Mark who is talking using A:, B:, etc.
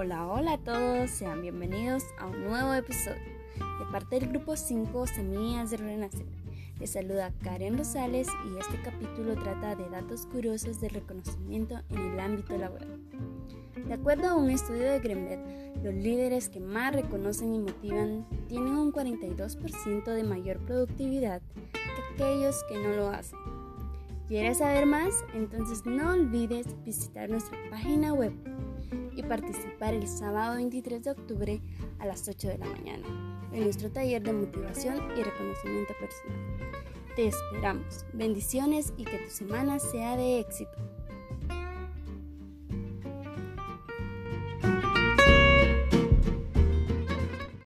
A: Hola a todos, sean bienvenidos a un nuevo episodio de parte del grupo 5 Semillas de Renacer. Les saluda Karen Rosales y este capítulo trata de datos curiosos del reconocimiento en el ámbito laboral. De acuerdo a un estudio de Greenberg, los líderes que más reconocen y motivan tienen un 42% de mayor productividad que aquellos que no lo hacen. ¿Quieres saber más? Entonces no olvides visitar nuestra página web y participar el sábado 23 de octubre a las 8 de la mañana en nuestro taller de motivación y reconocimiento personal. Te esperamos. Bendiciones y que tu semana sea de éxito.